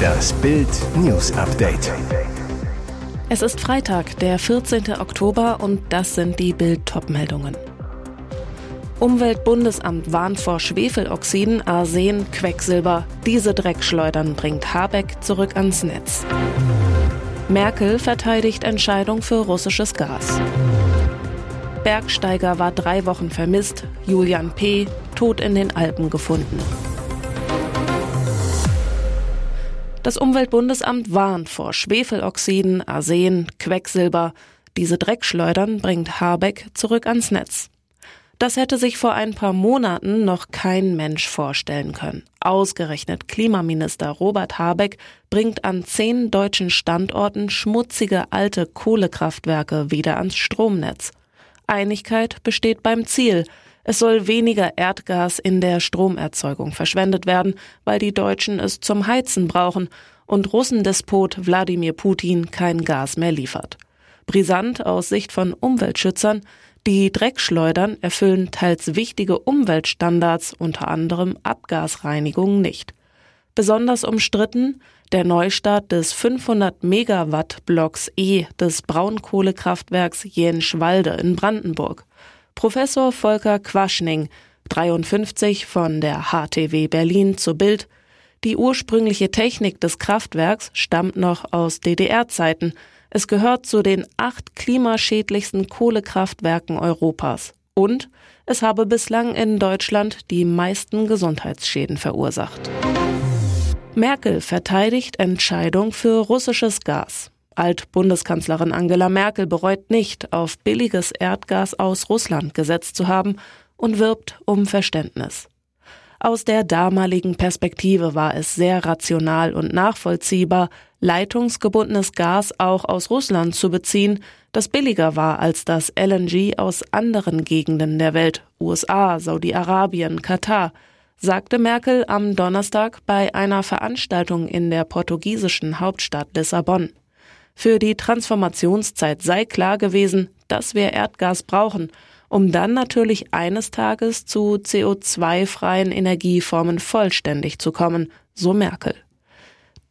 Das Bild News Update. Es ist Freitag, der 14. Oktober und das sind die Bild meldungen Umweltbundesamt warnt vor Schwefeloxiden, Arsen, Quecksilber. Diese Dreckschleudern bringt Habeck zurück ans Netz. Merkel verteidigt Entscheidung für russisches Gas. Bergsteiger war drei Wochen vermisst, Julian P. tot in den Alpen gefunden. Das Umweltbundesamt warnt vor Schwefeloxiden, Arsen, Quecksilber. Diese Dreckschleudern bringt Habeck zurück ans Netz. Das hätte sich vor ein paar Monaten noch kein Mensch vorstellen können. Ausgerechnet Klimaminister Robert Habeck bringt an zehn deutschen Standorten schmutzige alte Kohlekraftwerke wieder ans Stromnetz. Einigkeit besteht beim Ziel. Es soll weniger Erdgas in der Stromerzeugung verschwendet werden, weil die Deutschen es zum Heizen brauchen und Russendespot Wladimir Putin kein Gas mehr liefert. Brisant aus Sicht von Umweltschützern, die Dreckschleudern erfüllen teils wichtige Umweltstandards, unter anderem Abgasreinigung nicht. Besonders umstritten der Neustart des 500 Megawatt Blocks E des Braunkohlekraftwerks Jenschwalde in Brandenburg. Professor Volker Quaschning, 53 von der HTW Berlin zu Bild. Die ursprüngliche Technik des Kraftwerks stammt noch aus DDR-Zeiten. Es gehört zu den acht klimaschädlichsten Kohlekraftwerken Europas. Und es habe bislang in Deutschland die meisten Gesundheitsschäden verursacht. Merkel verteidigt Entscheidung für russisches Gas. Altbundeskanzlerin Angela Merkel bereut nicht, auf billiges Erdgas aus Russland gesetzt zu haben und wirbt um Verständnis. Aus der damaligen Perspektive war es sehr rational und nachvollziehbar, leitungsgebundenes Gas auch aus Russland zu beziehen, das billiger war als das LNG aus anderen Gegenden der Welt, USA, Saudi-Arabien, Katar, sagte Merkel am Donnerstag bei einer Veranstaltung in der portugiesischen Hauptstadt Lissabon. Für die Transformationszeit sei klar gewesen, dass wir Erdgas brauchen um dann natürlich eines Tages zu CO2-freien Energieformen vollständig zu kommen, so Merkel.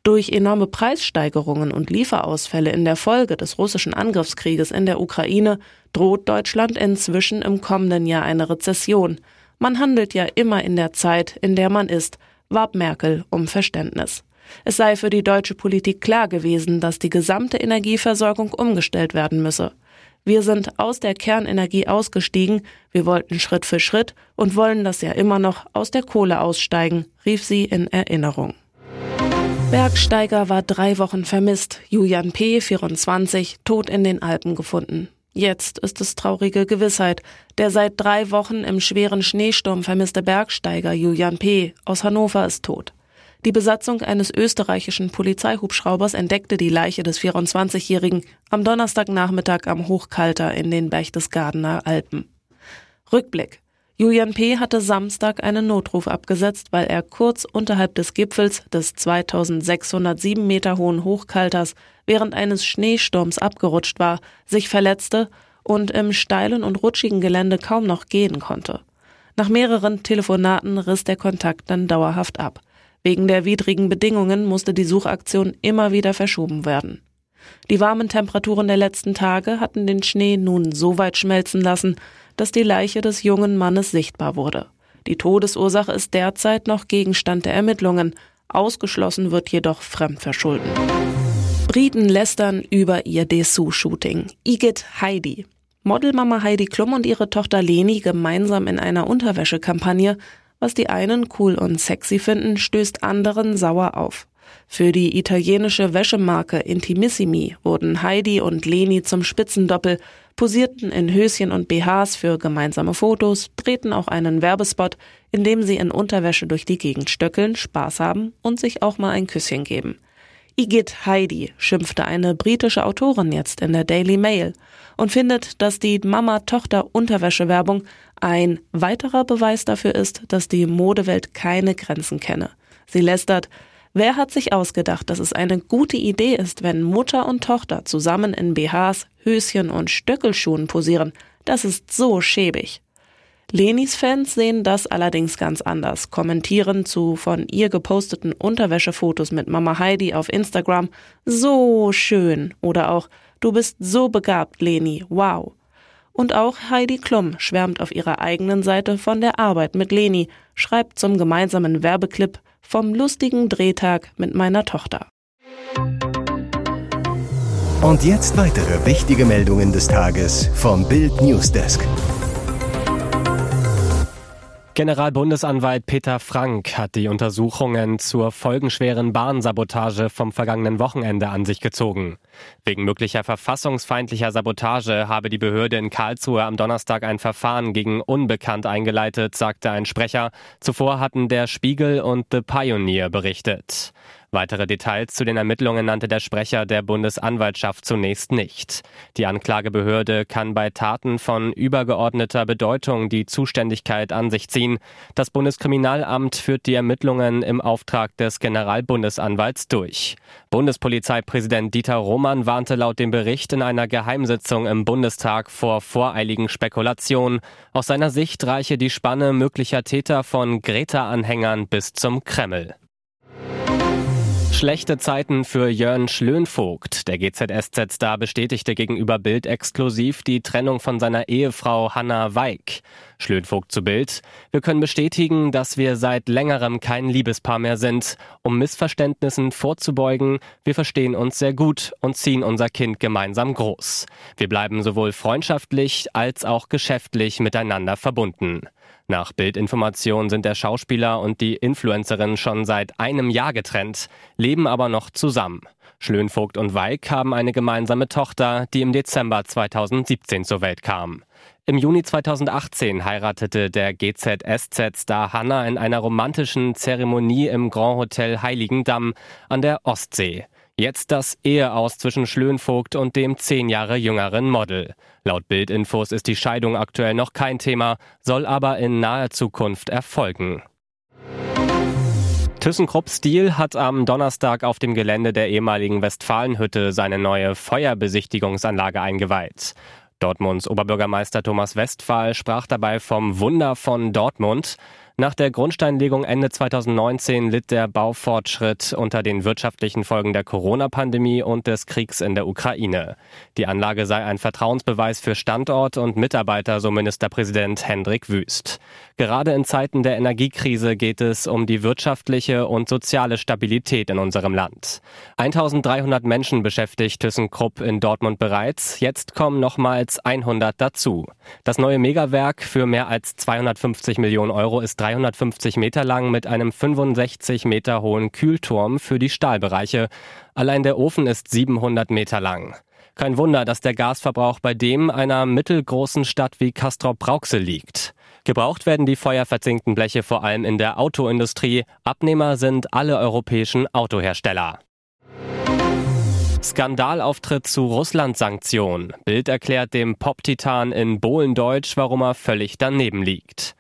Durch enorme Preissteigerungen und Lieferausfälle in der Folge des russischen Angriffskrieges in der Ukraine droht Deutschland inzwischen im kommenden Jahr eine Rezession. Man handelt ja immer in der Zeit, in der man ist, warb Merkel um Verständnis. Es sei für die deutsche Politik klar gewesen, dass die gesamte Energieversorgung umgestellt werden müsse. Wir sind aus der Kernenergie ausgestiegen, wir wollten Schritt für Schritt und wollen das ja immer noch aus der Kohle aussteigen, rief sie in Erinnerung. Bergsteiger war drei Wochen vermisst, Julian P., 24, tot in den Alpen gefunden. Jetzt ist es traurige Gewissheit. Der seit drei Wochen im schweren Schneesturm vermisste Bergsteiger Julian P. aus Hannover ist tot. Die Besatzung eines österreichischen Polizeihubschraubers entdeckte die Leiche des 24-Jährigen am Donnerstagnachmittag am Hochkalter in den Berchtesgadener Alpen. Rückblick. Julian P. hatte Samstag einen Notruf abgesetzt, weil er kurz unterhalb des Gipfels des 2607 Meter hohen Hochkalters während eines Schneesturms abgerutscht war, sich verletzte und im steilen und rutschigen Gelände kaum noch gehen konnte. Nach mehreren Telefonaten riss der Kontakt dann dauerhaft ab. Wegen der widrigen Bedingungen musste die Suchaktion immer wieder verschoben werden. Die warmen Temperaturen der letzten Tage hatten den Schnee nun so weit schmelzen lassen, dass die Leiche des jungen Mannes sichtbar wurde. Die Todesursache ist derzeit noch Gegenstand der Ermittlungen. Ausgeschlossen wird jedoch Fremdverschulden. Briten lästern über ihr Dessous-Shooting. Igitt Heidi. Modelmama Heidi Klum und ihre Tochter Leni gemeinsam in einer Unterwäschekampagne was die einen cool und sexy finden, stößt anderen sauer auf. Für die italienische Wäschemarke Intimissimi wurden Heidi und Leni zum Spitzendoppel, posierten in Höschen und BHs für gemeinsame Fotos, drehten auch einen Werbespot, in dem sie in Unterwäsche durch die Gegend stöckeln, Spaß haben und sich auch mal ein Küsschen geben. Igitt Heidi schimpfte eine britische Autorin jetzt in der Daily Mail und findet, dass die Mama-Tochter-Unterwäsche-Werbung ein weiterer Beweis dafür ist, dass die Modewelt keine Grenzen kenne. Sie lästert, wer hat sich ausgedacht, dass es eine gute Idee ist, wenn Mutter und Tochter zusammen in BHs, Höschen und Stöckelschuhen posieren? Das ist so schäbig. Lenis Fans sehen das allerdings ganz anders, kommentieren zu von ihr geposteten Unterwäschefotos mit Mama Heidi auf Instagram so schön oder auch du bist so begabt, Leni, wow. Und auch Heidi Klum schwärmt auf ihrer eigenen Seite von der Arbeit mit Leni, schreibt zum gemeinsamen Werbeclip vom lustigen Drehtag mit meiner Tochter. Und jetzt weitere wichtige Meldungen des Tages vom Bild Newsdesk. Generalbundesanwalt Peter Frank hat die Untersuchungen zur folgenschweren Bahnsabotage vom vergangenen Wochenende an sich gezogen. Wegen möglicher verfassungsfeindlicher Sabotage habe die Behörde in Karlsruhe am Donnerstag ein Verfahren gegen Unbekannt eingeleitet, sagte ein Sprecher. Zuvor hatten der Spiegel und The Pioneer berichtet. Weitere Details zu den Ermittlungen nannte der Sprecher der Bundesanwaltschaft zunächst nicht. Die Anklagebehörde kann bei Taten von übergeordneter Bedeutung die Zuständigkeit an sich ziehen. Das Bundeskriminalamt führt die Ermittlungen im Auftrag des Generalbundesanwalts durch. Bundespolizeipräsident Dieter Roman warnte laut dem Bericht in einer Geheimsitzung im Bundestag vor voreiligen Spekulationen. Aus seiner Sicht reiche die Spanne möglicher Täter von Greta-Anhängern bis zum Kreml. Schlechte Zeiten für Jörn Schlönvogt. Der GZSZ-Star bestätigte gegenüber Bild exklusiv die Trennung von seiner Ehefrau Hanna Weig. Schlönvogt zu Bild. Wir können bestätigen, dass wir seit längerem kein Liebespaar mehr sind. Um Missverständnissen vorzubeugen, wir verstehen uns sehr gut und ziehen unser Kind gemeinsam groß. Wir bleiben sowohl freundschaftlich als auch geschäftlich miteinander verbunden. Nach Bildinformation sind der Schauspieler und die Influencerin schon seit einem Jahr getrennt, leben aber noch zusammen. Schlönvogt und Weig haben eine gemeinsame Tochter, die im Dezember 2017 zur Welt kam. Im Juni 2018 heiratete der GZSZ-Star Hanna in einer romantischen Zeremonie im Grand Hotel Heiligendamm an der Ostsee. Jetzt das Eheaus zwischen Schlönvogt und dem zehn Jahre jüngeren Model. Laut Bildinfos ist die Scheidung aktuell noch kein Thema, soll aber in naher Zukunft erfolgen. ThyssenKrupp Steel hat am Donnerstag auf dem Gelände der ehemaligen Westfalenhütte seine neue Feuerbesichtigungsanlage eingeweiht. Dortmunds Oberbürgermeister Thomas Westphal sprach dabei vom Wunder von Dortmund. Nach der Grundsteinlegung Ende 2019 litt der Baufortschritt unter den wirtschaftlichen Folgen der Corona-Pandemie und des Kriegs in der Ukraine. Die Anlage sei ein Vertrauensbeweis für Standort und Mitarbeiter, so Ministerpräsident Hendrik Wüst. Gerade in Zeiten der Energiekrise geht es um die wirtschaftliche und soziale Stabilität in unserem Land. 1300 Menschen beschäftigt ThyssenKrupp in Dortmund bereits. Jetzt kommen nochmals 100 dazu. Das neue Megawerk für mehr als 250 Millionen Euro ist 350 Meter lang mit einem 65 Meter hohen Kühlturm für die Stahlbereiche. Allein der Ofen ist 700 Meter lang. Kein Wunder, dass der Gasverbrauch bei dem einer mittelgroßen Stadt wie Castrop-Rauxel liegt. Gebraucht werden die feuerverzinkten Bleche vor allem in der Autoindustrie. Abnehmer sind alle europäischen Autohersteller. Skandalauftritt zu Russland-Sanktionen. Bild erklärt dem Pop-Titan in Bohlendeutsch, warum er völlig daneben liegt.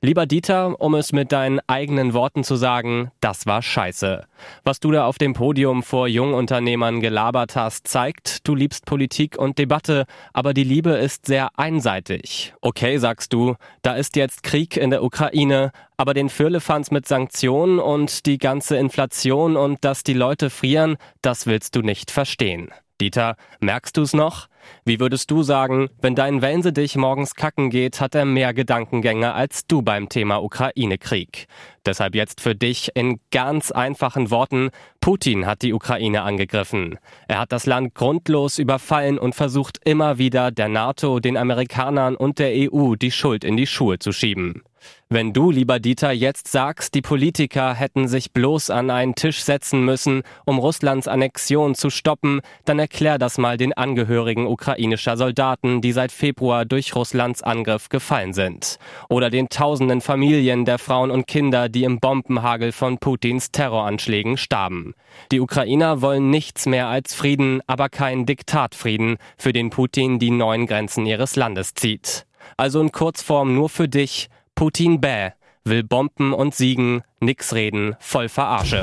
Lieber Dieter, um es mit deinen eigenen Worten zu sagen, das war scheiße. Was du da auf dem Podium vor Jungunternehmern gelabert hast, zeigt, du liebst Politik und Debatte, aber die Liebe ist sehr einseitig. Okay, sagst du, da ist jetzt Krieg in der Ukraine, aber den Firlefanz mit Sanktionen und die ganze Inflation und dass die Leute frieren, das willst du nicht verstehen. Dieter, merkst du's noch? Wie würdest du sagen, wenn dein Wellense dich morgens kacken geht, hat er mehr Gedankengänge als du beim Thema Ukraine-Krieg. Deshalb jetzt für dich in ganz einfachen Worten, Putin hat die Ukraine angegriffen. Er hat das Land grundlos überfallen und versucht immer wieder der NATO, den Amerikanern und der EU die Schuld in die Schuhe zu schieben. Wenn du, lieber Dieter, jetzt sagst, die Politiker hätten sich bloß an einen Tisch setzen müssen, um Russlands Annexion zu stoppen, dann erklär das mal den Angehörigen ukrainischer Soldaten, die seit Februar durch Russlands Angriff gefallen sind. Oder den tausenden Familien der Frauen und Kinder, die im Bombenhagel von Putins Terroranschlägen starben. Die Ukrainer wollen nichts mehr als Frieden, aber keinen Diktatfrieden, für den Putin die neuen Grenzen ihres Landes zieht. Also in Kurzform nur für dich, Putin bäh, will Bomben und siegen, nix reden, voll Verarsche.